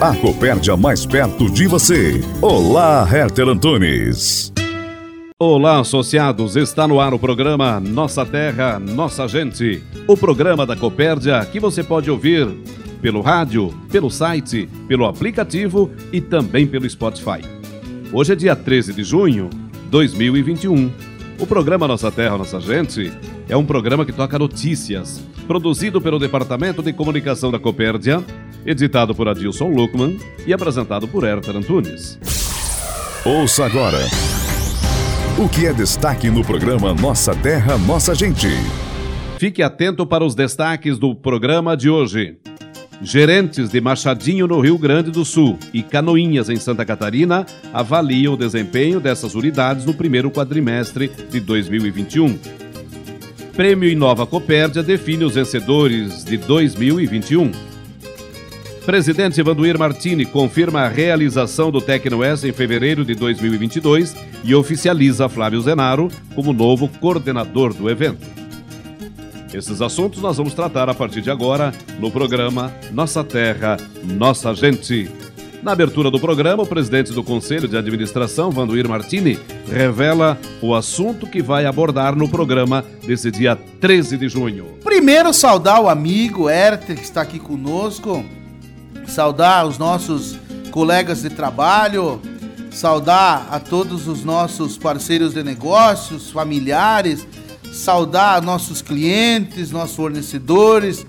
A Copérdia mais perto de você. Olá, Herter Antunes. Olá, associados. Está no ar o programa Nossa Terra, Nossa Gente. O programa da Copérdia que você pode ouvir pelo rádio, pelo site, pelo aplicativo e também pelo Spotify. Hoje é dia 13 de junho de 2021. O programa Nossa Terra, Nossa Gente é um programa que toca notícias, produzido pelo Departamento de Comunicação da Copérdia editado por Adilson Luckman e apresentado por Herter Antunes. Ouça agora o que é destaque no programa Nossa Terra, Nossa Gente. Fique atento para os destaques do programa de hoje. Gerentes de Machadinho no Rio Grande do Sul e Canoinhas em Santa Catarina avaliam o desempenho dessas unidades no primeiro quadrimestre de 2021. Prêmio Inova Copérdia define os vencedores de 2021. Presidente Vanduir Martini confirma a realização do Tecnoes em fevereiro de 2022 e oficializa Flávio Zenaro como novo coordenador do evento. Esses assuntos nós vamos tratar a partir de agora no programa Nossa Terra, Nossa Gente. Na abertura do programa, o presidente do Conselho de Administração, Vanduir Martini, revela o assunto que vai abordar no programa desse dia 13 de junho. Primeiro, saudar o amigo Herter, que está aqui conosco saudar os nossos colegas de trabalho, saudar a todos os nossos parceiros de negócios, familiares, saudar nossos clientes, nossos fornecedores,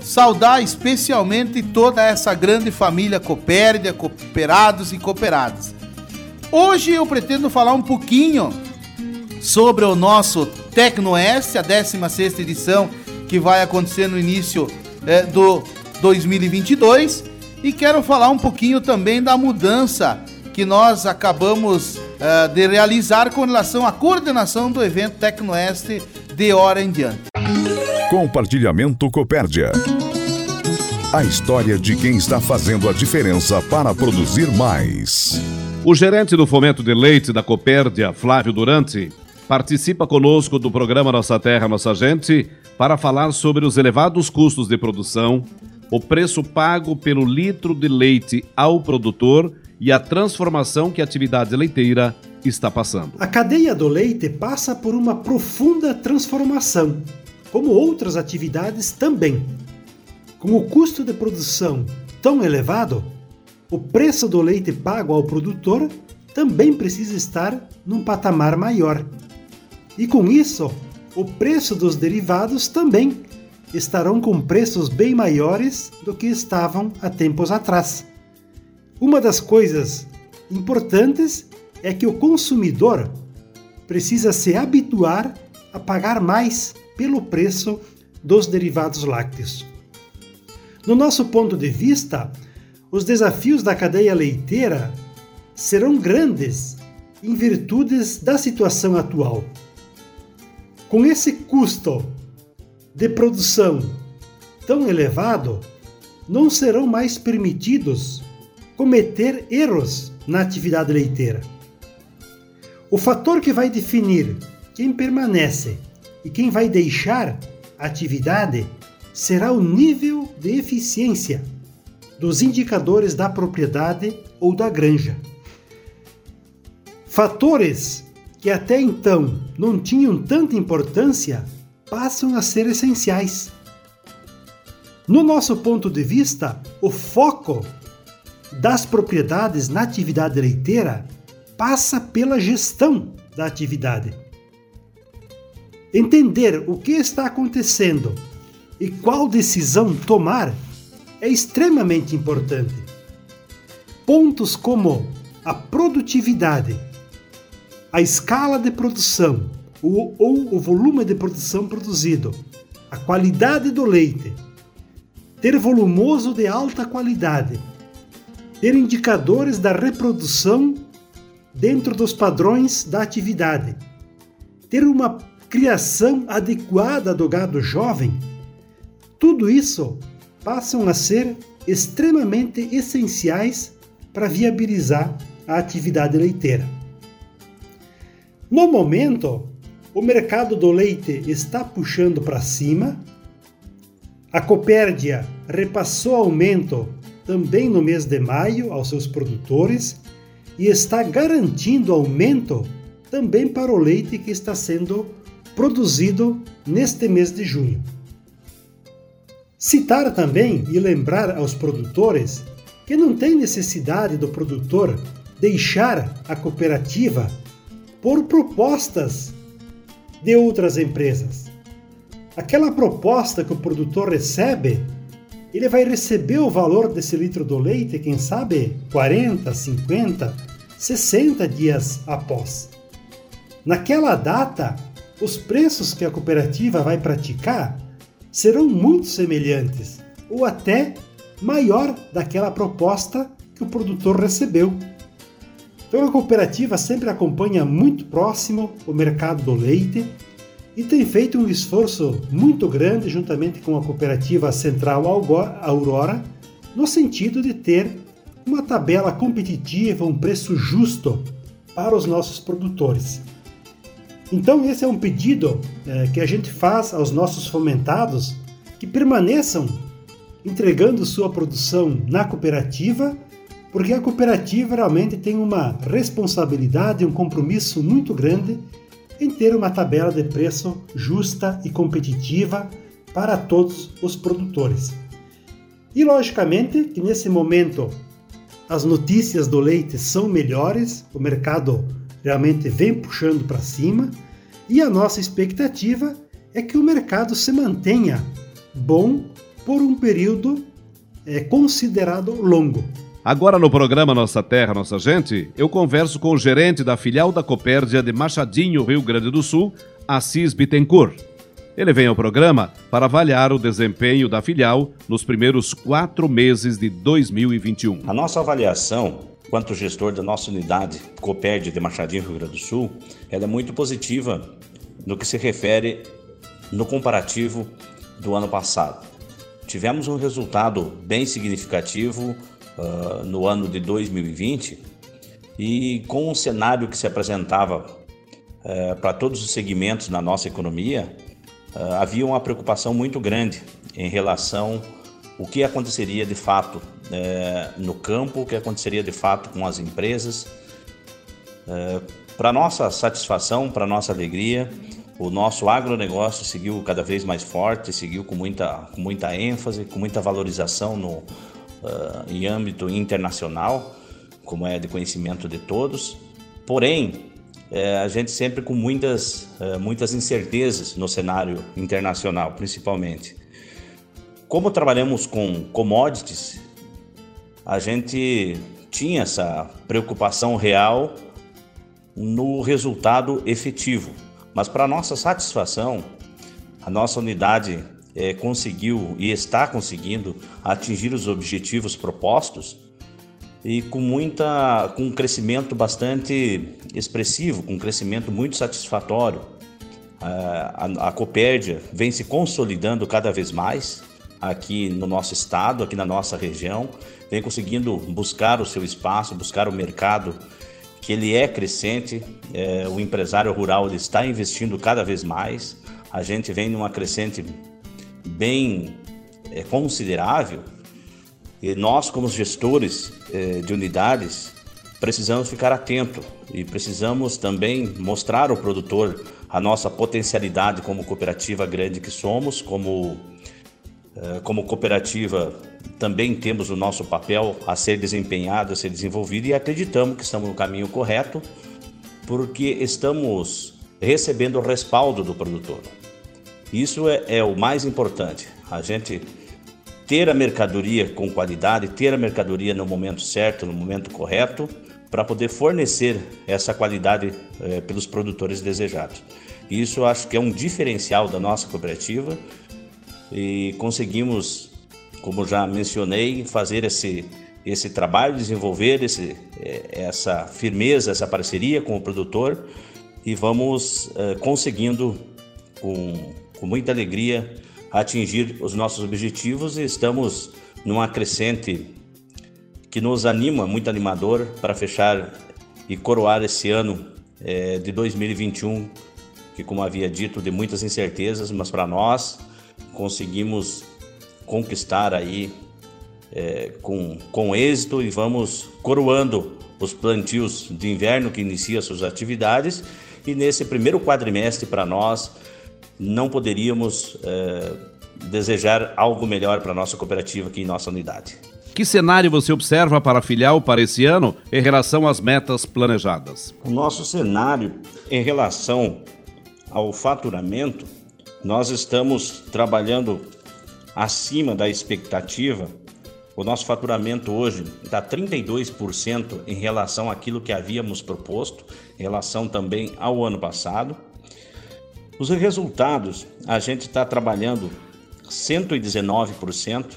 saudar especialmente toda essa grande família Copérdia, cooperados e cooperadas. Hoje eu pretendo falar um pouquinho sobre o nosso Tecnoeste, a 16ª edição que vai acontecer no início é, do 2022 e quero falar um pouquinho também da mudança que nós acabamos uh, de realizar com relação à coordenação do evento Tecnoeste de hora em diante. Compartilhamento Copérdia. A história de quem está fazendo a diferença para produzir mais. O gerente do fomento de leite da Copérdia, Flávio Durante, participa conosco do programa Nossa Terra, Nossa Gente para falar sobre os elevados custos de produção, o preço pago pelo litro de leite ao produtor e a transformação que a atividade leiteira está passando. A cadeia do leite passa por uma profunda transformação, como outras atividades também. Com o custo de produção tão elevado, o preço do leite pago ao produtor também precisa estar num patamar maior. E com isso, o preço dos derivados também estarão com preços bem maiores do que estavam há tempos atrás. Uma das coisas importantes é que o consumidor precisa se habituar a pagar mais pelo preço dos derivados lácteos. No nosso ponto de vista, os desafios da cadeia leiteira serão grandes em virtude da situação atual. Com esse custo de produção tão elevado, não serão mais permitidos cometer erros na atividade leiteira. O fator que vai definir quem permanece e quem vai deixar a atividade será o nível de eficiência dos indicadores da propriedade ou da granja. Fatores que até então não tinham tanta importância passam a ser essenciais. No nosso ponto de vista, o foco das propriedades na atividade leiteira passa pela gestão da atividade. Entender o que está acontecendo e qual decisão tomar é extremamente importante. Pontos como a produtividade, a escala de produção ou, ou o volume de produção produzido, a qualidade do leite, ter volumoso de alta qualidade, ter indicadores da reprodução dentro dos padrões da atividade, ter uma criação adequada do gado jovem, tudo isso passam a ser extremamente essenciais para viabilizar a atividade leiteira. No momento, o mercado do leite está puxando para cima. A Copérdia repassou aumento também no mês de maio aos seus produtores e está garantindo aumento também para o leite que está sendo produzido neste mês de junho. Citar também e lembrar aos produtores que não tem necessidade do produtor deixar a cooperativa por propostas de outras empresas. Aquela proposta que o produtor recebe, ele vai receber o valor desse litro do leite, quem sabe 40, 50, 60 dias após. Naquela data, os preços que a cooperativa vai praticar serão muito semelhantes ou até maior daquela proposta que o produtor recebeu. Então a cooperativa sempre acompanha muito próximo o mercado do leite e tem feito um esforço muito grande juntamente com a cooperativa Central Aurora no sentido de ter uma tabela competitiva, um preço justo para os nossos produtores. Então esse é um pedido é, que a gente faz aos nossos fomentados que permaneçam entregando sua produção na cooperativa porque a cooperativa realmente tem uma responsabilidade, um compromisso muito grande em ter uma tabela de preço justa e competitiva para todos os produtores. E logicamente que nesse momento as notícias do leite são melhores, o mercado realmente vem puxando para cima e a nossa expectativa é que o mercado se mantenha bom por um período é, considerado longo. Agora no programa Nossa Terra, Nossa Gente, eu converso com o gerente da filial da Copérdia de Machadinho, Rio Grande do Sul, Assis Bittencourt. Ele vem ao programa para avaliar o desempenho da filial nos primeiros quatro meses de 2021. A nossa avaliação, quanto gestor da nossa unidade Copérdia de Machadinho, Rio Grande do Sul, ela é muito positiva no que se refere no comparativo do ano passado. Tivemos um resultado bem significativo uh, no ano de 2020 e com o cenário que se apresentava uh, para todos os segmentos na nossa economia, uh, havia uma preocupação muito grande em relação o que aconteceria de fato eh, no campo, o que aconteceria de fato com as empresas. para nossa satisfação, para nossa alegria, o nosso agronegócio seguiu cada vez mais forte, seguiu com muita, com muita ênfase, com muita valorização no, uh, em âmbito internacional, como é de conhecimento de todos. Porém, é, a gente sempre com muitas, muitas incertezas no cenário internacional, principalmente. Como trabalhamos com commodities, a gente tinha essa preocupação real no resultado efetivo. Mas para nossa satisfação, a nossa unidade é, conseguiu e está conseguindo atingir os objetivos propostos e com muita com um crescimento bastante expressivo, com um crescimento muito satisfatório. A, a, a Copérdia vem se consolidando cada vez mais aqui no nosso estado, aqui na nossa região, vem conseguindo buscar o seu espaço, buscar o mercado que ele é crescente, é, o empresário rural ele está investindo cada vez mais, a gente vem numa crescente bem é, considerável e nós, como gestores é, de unidades, precisamos ficar atento e precisamos também mostrar ao produtor a nossa potencialidade como cooperativa grande que somos, como, é, como cooperativa também temos o nosso papel a ser desempenhado, a ser desenvolvido e acreditamos que estamos no caminho correto porque estamos recebendo o respaldo do produtor. Isso é, é o mais importante. A gente ter a mercadoria com qualidade, ter a mercadoria no momento certo, no momento correto, para poder fornecer essa qualidade é, pelos produtores desejados. Isso acho que é um diferencial da nossa cooperativa e conseguimos, como já mencionei, fazer esse, esse trabalho, desenvolver esse, é, essa firmeza, essa parceria com o produtor e vamos é, conseguindo com, com muita alegria atingir os nossos objetivos e estamos numa crescente que nos anima, muito animador, para fechar e coroar esse ano é, de 2021, que, como havia dito, de muitas incertezas, mas para nós conseguimos conquistar aí é, com, com êxito e vamos coroando os plantios de inverno que inicia suas atividades. E nesse primeiro quadrimestre para nós não poderíamos é, desejar algo melhor para a nossa cooperativa aqui em nossa unidade. Que cenário você observa para a filial para esse ano em relação às metas planejadas? O nosso cenário em relação ao faturamento, nós estamos trabalhando acima da expectativa. O nosso faturamento hoje está 32% em relação àquilo que havíamos proposto, em relação também ao ano passado. Os resultados, a gente está trabalhando 119%,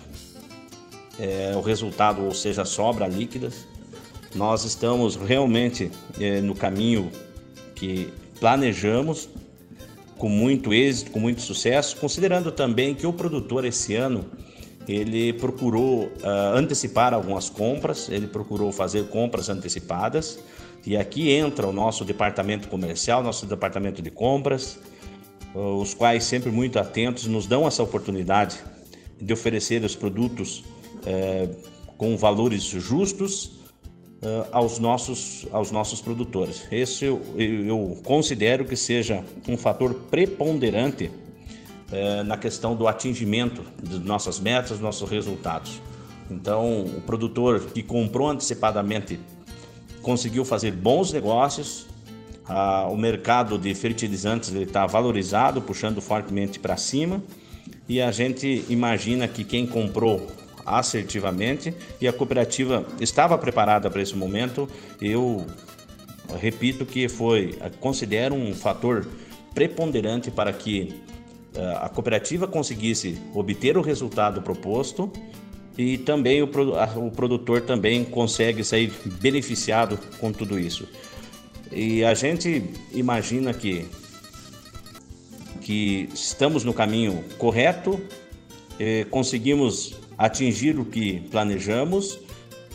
é, o resultado, ou seja, sobra líquidas. Nós estamos realmente é, no caminho que planejamos, com muito êxito, com muito sucesso, considerando também que o produtor esse ano ele procurou uh, antecipar algumas compras, ele procurou fazer compras antecipadas e aqui entra o nosso departamento comercial, nosso departamento de compras, os quais sempre muito atentos nos dão essa oportunidade de oferecer os produtos é, com valores justos é, aos, nossos, aos nossos produtores. Esse eu, eu considero que seja um fator preponderante na questão do atingimento de nossas metas, nossos resultados. Então, o produtor que comprou antecipadamente conseguiu fazer bons negócios, ah, o mercado de fertilizantes está valorizado, puxando fortemente para cima, e a gente imagina que quem comprou assertivamente e a cooperativa estava preparada para esse momento, eu repito que foi, considero um fator preponderante para que ah, a cooperativa conseguisse obter o resultado proposto. E também o produtor também consegue sair beneficiado com tudo isso. E a gente imagina que, que estamos no caminho correto, eh, conseguimos atingir o que planejamos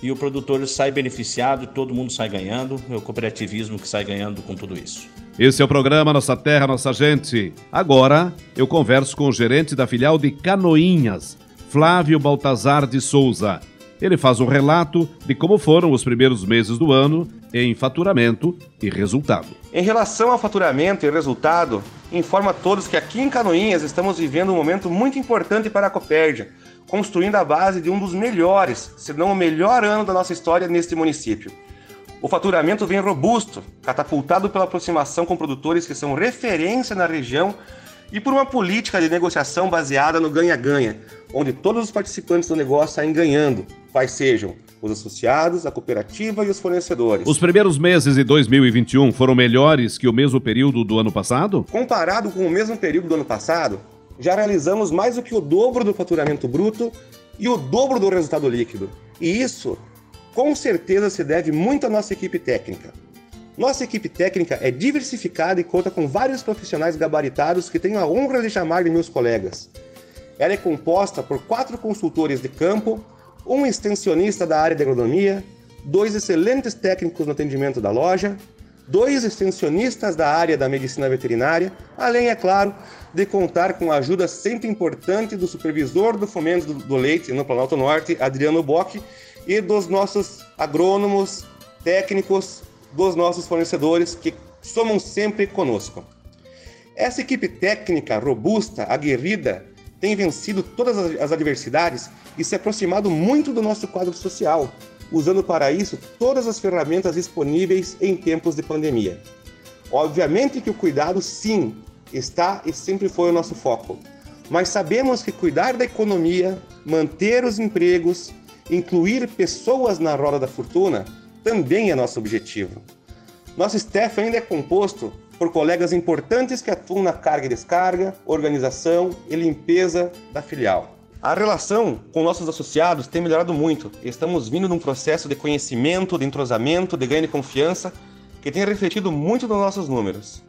e o produtor sai beneficiado, todo mundo sai ganhando, é o cooperativismo que sai ganhando com tudo isso. Esse é o programa Nossa Terra, Nossa Gente. Agora eu converso com o gerente da filial de Canoinhas, Flávio Baltazar de Souza. Ele faz um relato de como foram os primeiros meses do ano em faturamento e resultado. Em relação ao faturamento e resultado, informa a todos que aqui em Canoinhas estamos vivendo um momento muito importante para a Copérdia, construindo a base de um dos melhores, se não o melhor ano da nossa história neste município. O faturamento vem robusto, catapultado pela aproximação com produtores que são referência na região e por uma política de negociação baseada no ganha-ganha, onde todos os participantes do negócio saem ganhando, quais sejam os associados, a cooperativa e os fornecedores. Os primeiros meses de 2021 foram melhores que o mesmo período do ano passado? Comparado com o mesmo período do ano passado, já realizamos mais do que o dobro do faturamento bruto e o dobro do resultado líquido. E isso, com certeza, se deve muito à nossa equipe técnica. Nossa equipe técnica é diversificada e conta com vários profissionais gabaritados que tenho a honra de chamar de meus colegas. Ela é composta por quatro consultores de campo, um extensionista da área de agronomia, dois excelentes técnicos no atendimento da loja, dois extensionistas da área da medicina veterinária, além, é claro, de contar com a ajuda sempre importante do supervisor do fomento do leite no Planalto Norte, Adriano Bock, e dos nossos agrônomos, técnicos, dos nossos fornecedores que somam sempre conosco. Essa equipe técnica robusta, aguerrida, tem vencido todas as adversidades e se aproximado muito do nosso quadro social, usando para isso todas as ferramentas disponíveis em tempos de pandemia. Obviamente que o cuidado, sim, está e sempre foi o nosso foco. Mas sabemos que cuidar da economia, manter os empregos, incluir pessoas na roda da fortuna também é nosso objetivo. Nosso staff ainda é composto por colegas importantes que atuam na carga e descarga, organização e limpeza da filial. A relação com nossos associados tem melhorado muito estamos vindo num processo de conhecimento, de entrosamento, de ganho de confiança que tem refletido muito nos nossos números.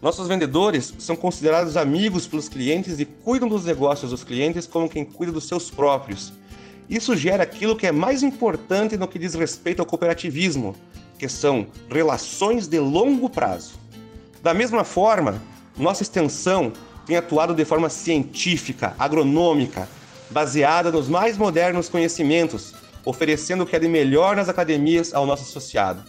Nossos vendedores são considerados amigos pelos clientes e cuidam dos negócios dos clientes como quem cuida dos seus próprios. Isso gera aquilo que é mais importante no que diz respeito ao cooperativismo, que são relações de longo prazo. Da mesma forma, nossa extensão tem atuado de forma científica, agronômica, baseada nos mais modernos conhecimentos, oferecendo o que é de melhor nas academias ao nosso associado.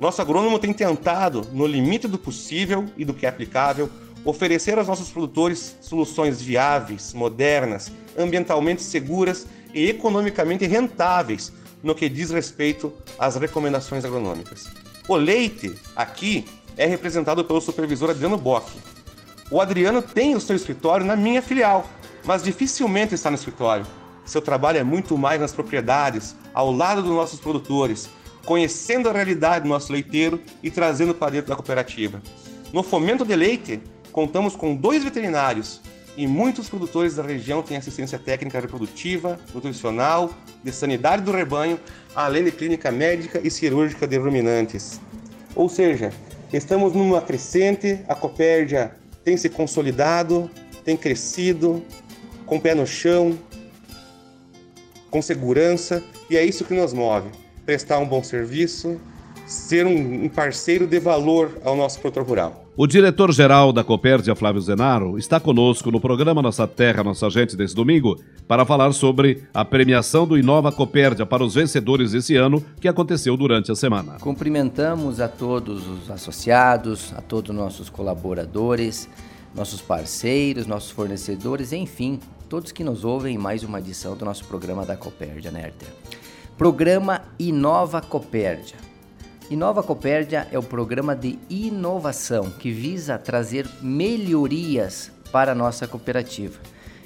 Nosso agrônomo tem tentado, no limite do possível e do que é aplicável, oferecer aos nossos produtores soluções viáveis, modernas, ambientalmente seguras e economicamente rentáveis no que diz respeito às recomendações agronômicas. O leite, aqui, é representado pelo supervisor Adriano Bock. O Adriano tem o seu escritório na minha filial, mas dificilmente está no escritório. Seu trabalho é muito mais nas propriedades, ao lado dos nossos produtores, conhecendo a realidade do nosso leiteiro e trazendo para dentro da cooperativa. No fomento de leite, contamos com dois veterinários e muitos produtores da região têm assistência técnica reprodutiva, nutricional, de sanidade do rebanho, além de clínica médica e cirúrgica de ruminantes. Ou seja, estamos numa crescente, a Copérdia tem se consolidado, tem crescido, com pé no chão, com segurança, e é isso que nos move prestar um bom serviço, ser um, parceiro de valor ao nosso produtor rural. O diretor-geral da Copérdia, Flávio Zenaro, está conosco no programa Nossa Terra, Nossa Gente desse domingo para falar sobre a premiação do Inova Copérdia para os vencedores desse ano que aconteceu durante a semana. Cumprimentamos a todos os associados, a todos os nossos colaboradores, nossos parceiros, nossos fornecedores, enfim, todos que nos ouvem em mais uma edição do nosso programa da Copérdia, Nerter. Programa Inova Copérdia. Inova Copérdia é o programa de inovação que visa trazer melhorias para a nossa cooperativa.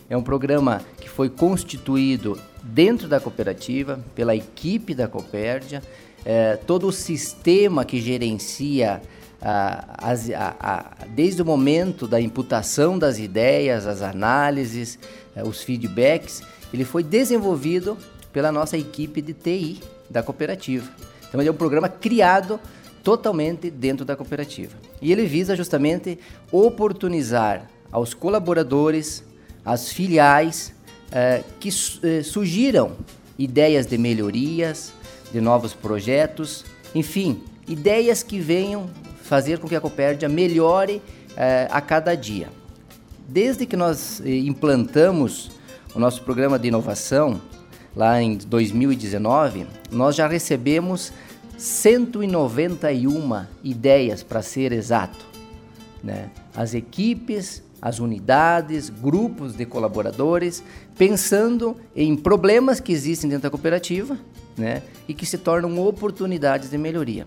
É um programa que foi constituído dentro da cooperativa, pela equipe da Copérdia, é, todo o sistema que gerencia a, a, a, desde o momento da imputação das ideias, as análises, é, os feedbacks, ele foi desenvolvido pela nossa equipe de TI da cooperativa. Então, ele é um programa criado totalmente dentro da cooperativa. E ele visa justamente oportunizar aos colaboradores, às filiais, eh, que eh, surgiram ideias de melhorias, de novos projetos, enfim, ideias que venham fazer com que a Copérdia melhore eh, a cada dia. Desde que nós eh, implantamos o nosso programa de inovação, lá em 2019, nós já recebemos 191 ideias, para ser exato. Né? As equipes, as unidades, grupos de colaboradores, pensando em problemas que existem dentro da cooperativa né? e que se tornam oportunidades de melhoria.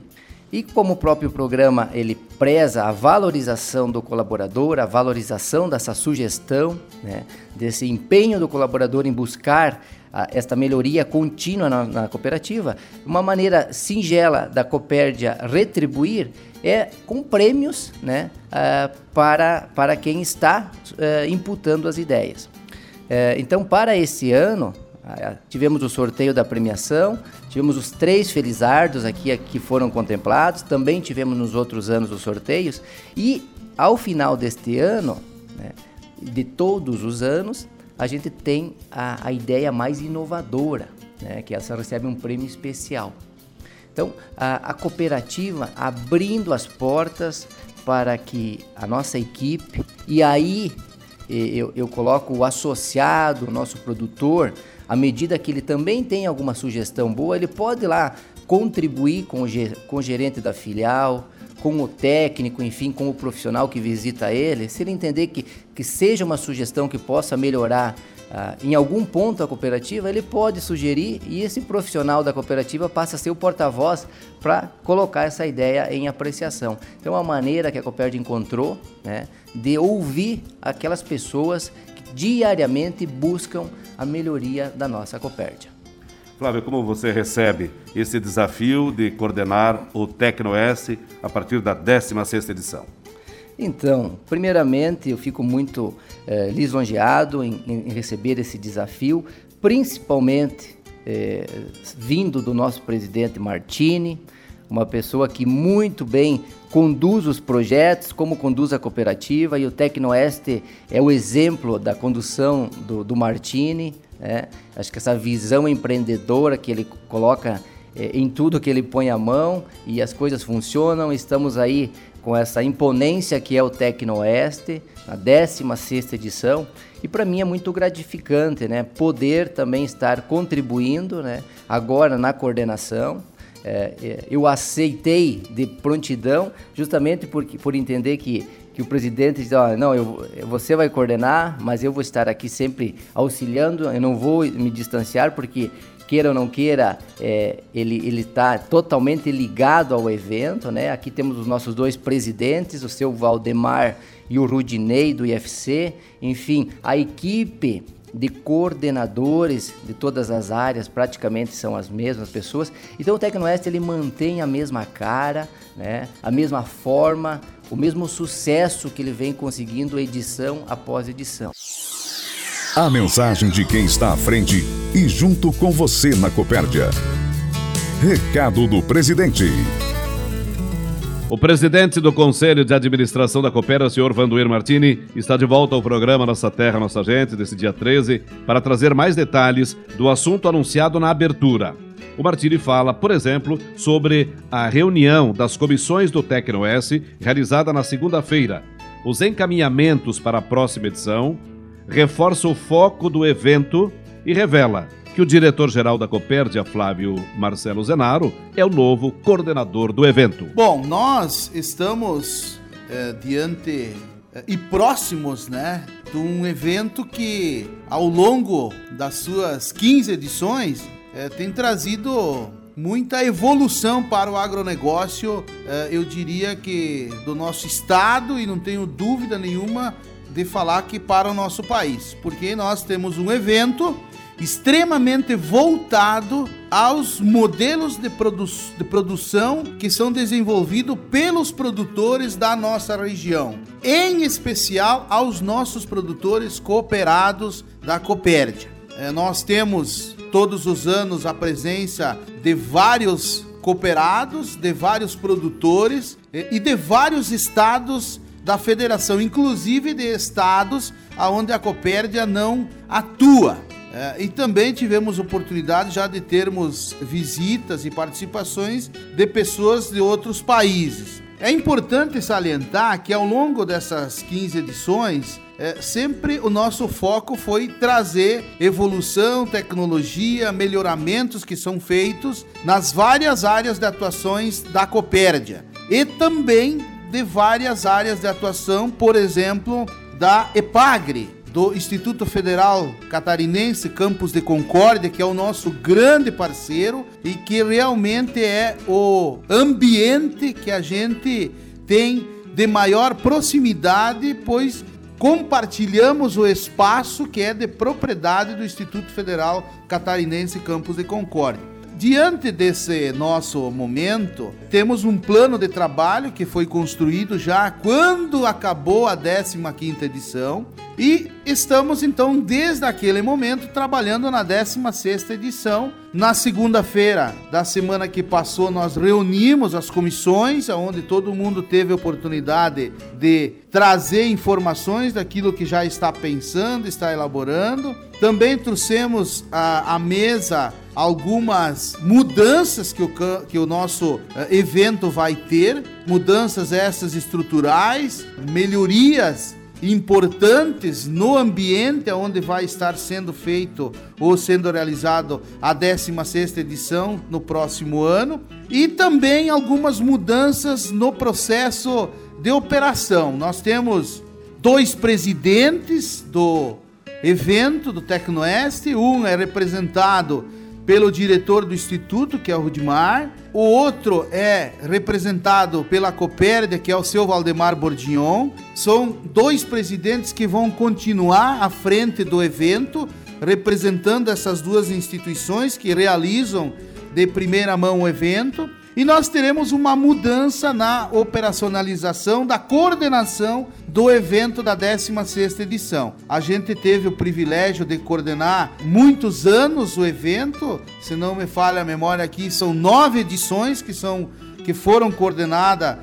E como o próprio programa ele preza a valorização do colaborador, a valorização dessa sugestão, né, desse empenho do colaborador em buscar a, esta melhoria contínua na, na, cooperativa, uma maneira singela da Copérdia retribuir é com prêmios né, uh, para, para quem está uh, imputando as ideias. Uh, então, para esse ano, tivemos o sorteio da premiação, tivemos os três felizardos aqui que foram contemplados, também tivemos nos outros anos os sorteios, e ao final deste ano, né, de todos os anos, a gente tem a, a ideia mais inovadora, né, que essa recebe um prêmio especial. Então, a, a cooperativa abrindo as portas para que a nossa equipe, e aí eu, eu coloco o associado, o nosso produtor, à medida que ele também tem alguma sugestão boa, ele pode lá contribuir com o, com o gerente da filial, com o técnico, enfim, com o profissional que visita ele, se ele entender que, que seja uma sugestão que possa melhorar ah, em algum ponto a cooperativa, ele pode sugerir e esse profissional da cooperativa passa a ser o porta-voz para colocar essa ideia em apreciação. Então, é uma maneira que a Copérdia encontrou né, de ouvir aquelas pessoas que diariamente buscam a melhoria da nossa Copérdia. Flávio, como você recebe esse desafio de coordenar o Tecnoeste a partir da 16ª edição? Então, primeiramente, eu fico muito é, lisonjeado em, em, receber esse desafio, principalmente é, vindo do nosso presidente Martini, uma pessoa que muito bem conduz os projetos, como conduz a cooperativa, e o Tecnoeste é o exemplo da condução do, do Martini. Né? Acho que essa visão empreendedora que ele coloca é, em tudo que ele põe a mão e as coisas funcionam. Estamos aí com essa imponência que é o Tecnoeste, a 16 edição, e para mim é muito gratificante, né, poder também estar contribuindo, né, agora na coordenação. É, é, eu aceitei de prontidão, justamente porque, por entender que, que o presidente diz: oh, não, eu, você vai coordenar, mas eu vou estar aqui sempre auxiliando, eu não vou me distanciar, porque queira ou não queira, é, ele está totalmente ligado ao evento. Né? Aqui temos os nossos dois presidentes, o seu Valdemar e o Rudinei do IFC. Enfim, a equipe de coordenadores de todas as áreas praticamente são as mesmas pessoas. Então o Tecnoeste ele mantém a mesma cara, né? a mesma forma, o mesmo sucesso que ele vem conseguindo edição após edição. A mensagem de quem está à frente e junto com você na Copérdia. Recado do presidente. O presidente do Conselho de Administração da Coopera, senhor Vanduir Martini, está de volta ao programa Nossa Terra, Nossa Gente, desse dia 13, para trazer mais detalhes do assunto anunciado na abertura. O Martini fala, por exemplo, sobre a reunião das comissões do Tecnoes realizada na segunda-feira, os encaminhamentos para a próxima edição, reforça o foco do evento e revela que o diretor-geral da Copérdia, Flávio Marcelo Zenaro, é o novo coordenador do evento. Bom, nós estamos é, diante é, e próximos, né, de um evento que ao longo das suas 15 edições é, tem trazido muita evolução para o agronegócio, eu diria que do nosso estado e não tenho dúvida nenhuma de falar que para o nosso país, porque nós temos um evento extremamente voltado aos modelos de, produ de, produção que são desenvolvidos pelos produtores da nossa região, em especial aos nossos produtores cooperados da Copérdia. É, nós temos todos os anos a presença de vários cooperados, de vários produtores e de vários estados da federação, inclusive de estados onde a Copérdia não atua. É, e também tivemos oportunidade já de termos visitas e participações de pessoas de outros países. É importante salientar que ao longo dessas 15 edições, é, sempre o nosso foco foi trazer evolução, tecnologia, melhoramentos que são feitos nas várias áreas de atuações da Copérdia e também de várias áreas de atuação, por exemplo, da EPAGRE, do Instituto Federal Catarinense Campus de Concórdia, que é o nosso grande parceiro e que realmente é o ambiente que a gente tem de maior proximidade, pois compartilhamos o espaço que é de propriedade do Instituto Federal Catarinense Campus de Concórdia. Diante desse nosso momento, temos um plano de trabalho que foi construído já quando acabou a 15ª edição e estamos então desde aquele momento trabalhando na 16ª edição. Na segunda-feira da semana que passou, nós reunimos as comissões, onde todo mundo teve oportunidade de trazer informações daquilo que já está pensando, está elaborando. Também trouxemos a, a mesa algumas mudanças que o, que o nosso eh, evento vai ter, mudanças essas estruturais, melhorias importantes no ambiente onde vai estar sendo feito ou sendo realizado a 16ª edição no próximo ano e também algumas mudanças no processo de operação. Nós temos dois presidentes do evento do Tecnoeste. Um é representado pelo diretor do instituto, que é o Rudimar. O outro é representado pela Copérdia, que é o seu Valdemar Bordignon. São dois presidentes que vão continuar à frente do evento, representando essas duas instituições que realizam de primeira mão o evento. E nós teremos uma mudança na operacionalização da coordenação do evento da 16ª edição. A gente teve o privilégio de coordenar muitos anos o evento, se não me falha a memória aqui, são nove edições que, são, que foram coordenadas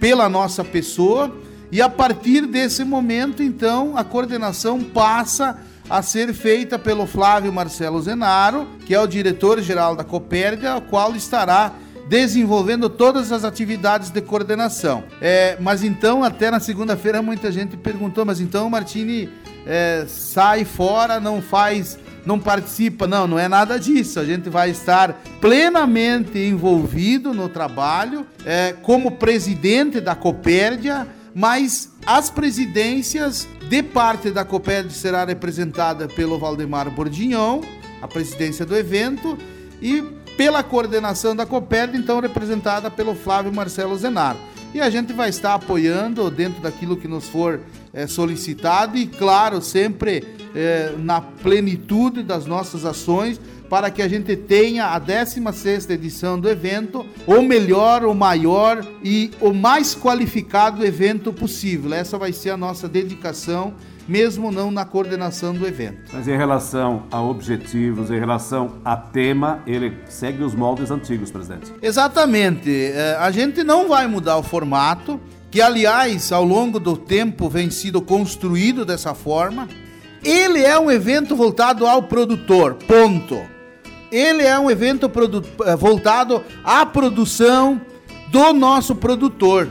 pela nossa pessoa, e a partir desse momento, então, a coordenação passa a ser feita pelo Flávio Marcelo Zenaro, que é o diretor-geral da Copérdia, o qual estará desenvolvendo todas as atividades de coordenação. É, mas então, até na segunda-feira, muita gente perguntou: mas então o Martini é, sai fora, não faz, não participa? Não, não é nada disso. A gente vai estar plenamente envolvido no trabalho é, como presidente da Copérdia, mas as presidências de parte da Copérdia será representada pelo Valdemar Bordignon, a presidência do evento, e pela coordenação da Copérdia, então representada pelo Flávio Marcelo Zenaro. E a gente vai estar apoiando dentro daquilo que nos for é, solicitado e, claro, sempre é, na plenitude das nossas ações para que a gente tenha a 16ª edição do evento, o melhor, o maior e o mais qualificado evento possível. Essa vai ser a nossa dedicação mesmo não na coordenação do evento. Mas em relação a objetivos, em relação a tema, ele segue os moldes antigos, presidente? Exatamente. É, a gente não vai mudar o formato, que aliás, ao longo do tempo vem sido construído dessa forma. Ele é um evento voltado ao produtor, ponto. Ele é um evento é, voltado à produção do nosso produtor.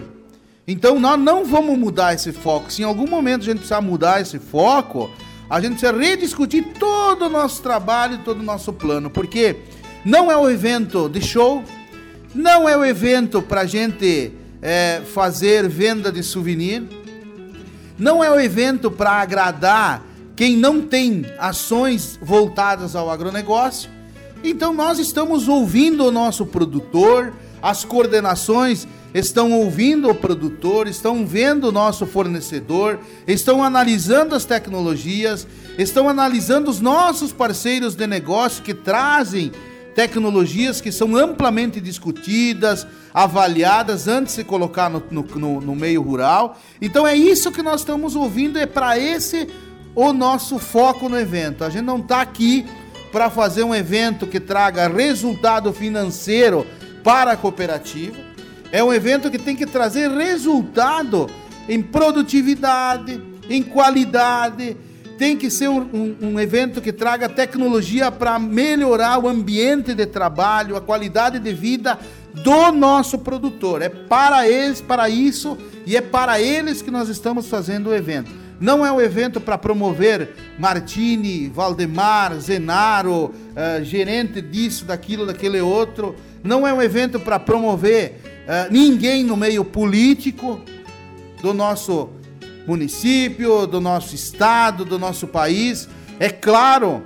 Então nós não vamos mudar esse foco. Se em algum momento a gente precisar mudar esse foco, a gente precisa rediscutir todo o nosso trabalho, todo o nosso plano, porque não é o evento de show, não é o evento para a gente é, fazer venda de souvenir, não é o evento para agradar quem não tem ações voltadas ao agronegócio. Então nós estamos ouvindo o nosso produtor, as coordenações estão ouvindo o produtor, estão vendo o nosso fornecedor, estão analisando as tecnologias, estão analisando os nossos parceiros de negócio que trazem tecnologias que são amplamente discutidas, avaliadas antes de se colocar no, no, no meio rural. Então é isso que nós estamos ouvindo, é para esse o nosso foco no evento. A gente não está aqui para fazer um evento que traga resultado financeiro para a cooperativa. É um evento que tem que trazer resultado em produtividade, em qualidade. Tem que ser um, um, um evento que traga tecnologia para melhorar o ambiente de trabalho, a qualidade de vida do nosso produtor. É para eles, para isso e é para eles que nós estamos fazendo o evento. Não é um evento para promover Martini, Valdemar, Zenaro, uh, gerente disso, daquilo, daquele outro. Não é um evento para promover uh, ninguém no meio político do nosso município, do nosso estado, do nosso país. É claro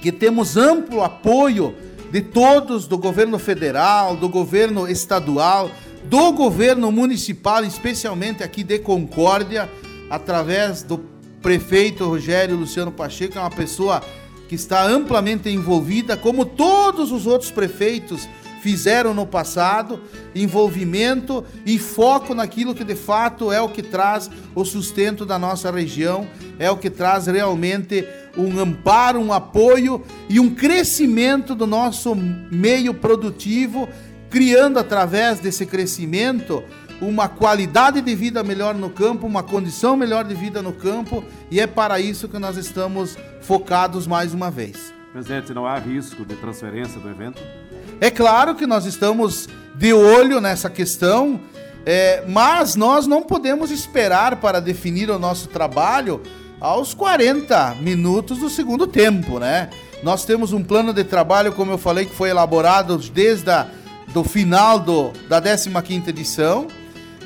que temos amplo apoio de todos, do governo federal, do governo estadual, do governo municipal, especialmente aqui de Concórdia, através do prefeito Rogério Luciano Pacheco, é uma pessoa que está amplamente envolvida, como todos os outros prefeitos fizeram no passado, envolvimento e foco naquilo que de fato é o que traz o sustento da nossa região, é o que traz realmente um amparo, um apoio e um crescimento do nosso meio produtivo, criando através desse crescimento uma qualidade de vida melhor no campo, uma condição melhor de vida no campo, e é para isso que nós estamos focados mais uma vez. Presidente, não há risco de transferência do evento? É claro que nós estamos de olho nessa questão, é, mas nós não podemos esperar para definir o nosso trabalho aos 40 minutos do segundo tempo, né? Nós temos um plano de trabalho, como eu falei, que foi elaborado desde a, do final do, da 15ª edição.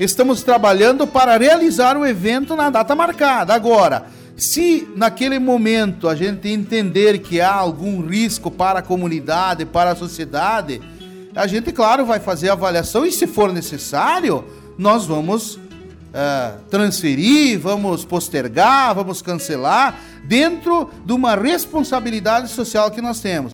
Estamos trabalhando para realizar o evento na data marcada. Agora, Se naquele momento a gente entender que há algum risco para a comunidade, para a sociedade, a gente, claro, vai fazer a avaliação e, se for necessário, nós vamos uh, transferir, vamos postergar, vamos cancelar, dentro de uma responsabilidade social que nós temos.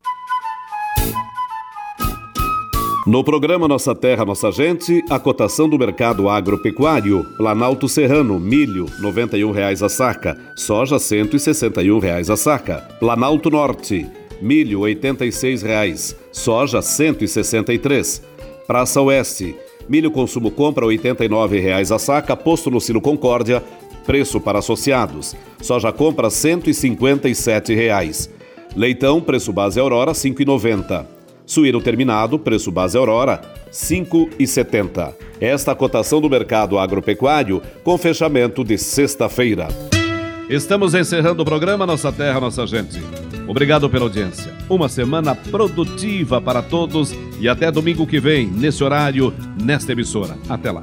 No programa Nossa Terra, Nossa Gente, a cotação do mercado agropecuário, Planalto Serrano, milho, R$ 91,00 a saca, soja, R$ 161,00 a saca. Planalto Norte, milho, R$ 86,00, soja, R$ 163,00. Praça Oeste, milho consumo compra R$ 89,00 a saca, posto no Sino Concórdia, preço para associados. Soja compra R$ 157,00. Leitão, preço base Aurora, R$ 5,90. Suíno terminado, preço base Aurora, R$ 5,70. Esta cotação do mercado agropecuário com fechamento de sexta-feira. Estamos encerrando o programa Nossa Terra, Nossa Gente. Obrigado pela audiência. Uma semana produtiva para todos e até domingo que vem, nesse horário, nesta emissora. Até lá.